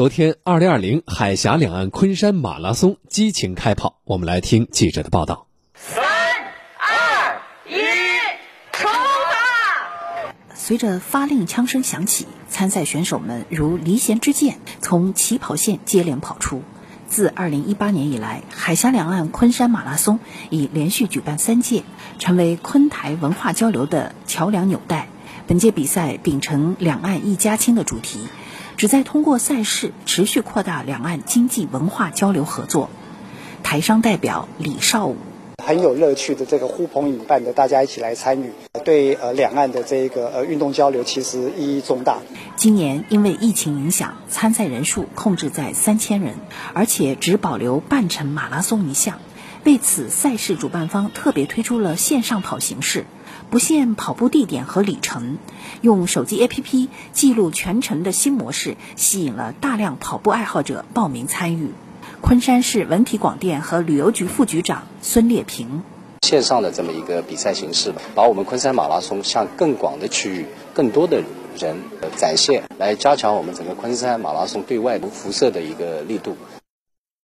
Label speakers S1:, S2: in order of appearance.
S1: 昨天，二零二零海峡两岸昆山马拉松激情开跑。我们来听记者的报道。
S2: 三、二、一，出发！
S3: 随着发令枪声响起，参赛选手们如离弦之箭，从起跑线接连跑出。自二零一八年以来，海峡两岸昆山马拉松已连续举办三届，成为昆台文化交流的桥梁纽带。本届比赛秉承“两岸一家亲”的主题。旨在通过赛事持续扩大两岸经济文化交流合作。台商代表李少武
S4: 很有乐趣的这个呼朋引伴的，大家一起来参与，对呃两岸的这个呃运动交流其实意义重大。
S3: 今年因为疫情影响，参赛人数控制在三千人，而且只保留半程马拉松一项。为此，赛事主办方特别推出了线上跑形式。不限跑步地点和里程，用手机 APP 记录全程的新模式，吸引了大量跑步爱好者报名参与。昆山市文体广电和旅游局副局长孙烈平：
S5: 线上的这么一个比赛形式，把我们昆山马拉松向更广的区域、更多的人展现，来加强我们整个昆山马拉松对外辐射的一个力度。